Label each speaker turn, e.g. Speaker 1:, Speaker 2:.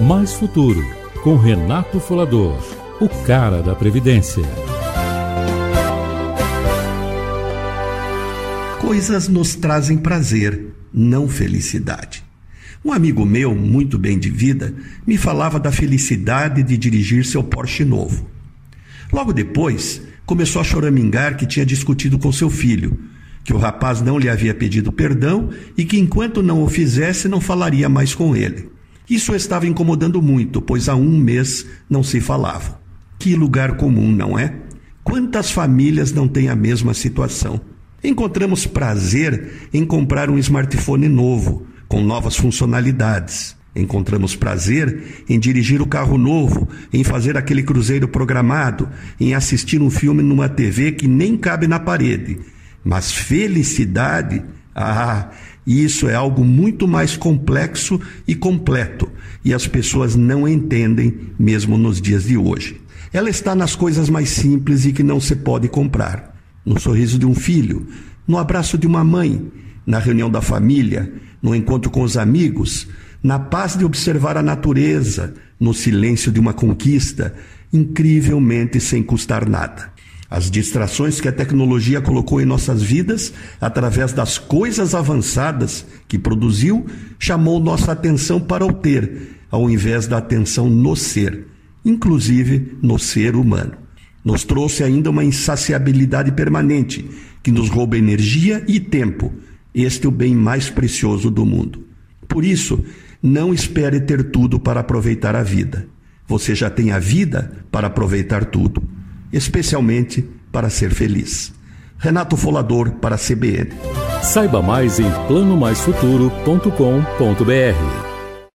Speaker 1: Mais Futuro, com Renato Folador, o cara da Previdência.
Speaker 2: Coisas nos trazem prazer, não felicidade. Um amigo meu, muito bem de vida, me falava da felicidade de dirigir seu Porsche novo. Logo depois, começou a choramingar que tinha discutido com seu filho, que o rapaz não lhe havia pedido perdão e que enquanto não o fizesse não falaria mais com ele. Isso estava incomodando muito, pois há um mês não se falava. Que lugar comum, não é? Quantas famílias não têm a mesma situação? Encontramos prazer em comprar um smartphone novo, com novas funcionalidades. Encontramos prazer em dirigir o carro novo, em fazer aquele cruzeiro programado, em assistir um filme numa TV que nem cabe na parede. Mas felicidade, ah, isso é algo muito mais complexo e completo, e as pessoas não entendem mesmo nos dias de hoje. Ela está nas coisas mais simples e que não se pode comprar. No sorriso de um filho, no abraço de uma mãe, na reunião da família, no encontro com os amigos, na paz de observar a natureza, no silêncio de uma conquista, incrivelmente sem custar nada. As distrações que a tecnologia colocou em nossas vidas, através das coisas avançadas que produziu, chamou nossa atenção para o ter, ao invés da atenção no ser, inclusive no ser humano. Nos trouxe ainda uma insaciabilidade permanente, que nos rouba energia e tempo, este é o bem mais precioso do mundo. Por isso, não espere ter tudo para aproveitar a vida. Você já tem a vida para aproveitar tudo especialmente para ser feliz. Renato Folador para a CBN.
Speaker 1: Saiba mais em planomaisfuturo.com.br.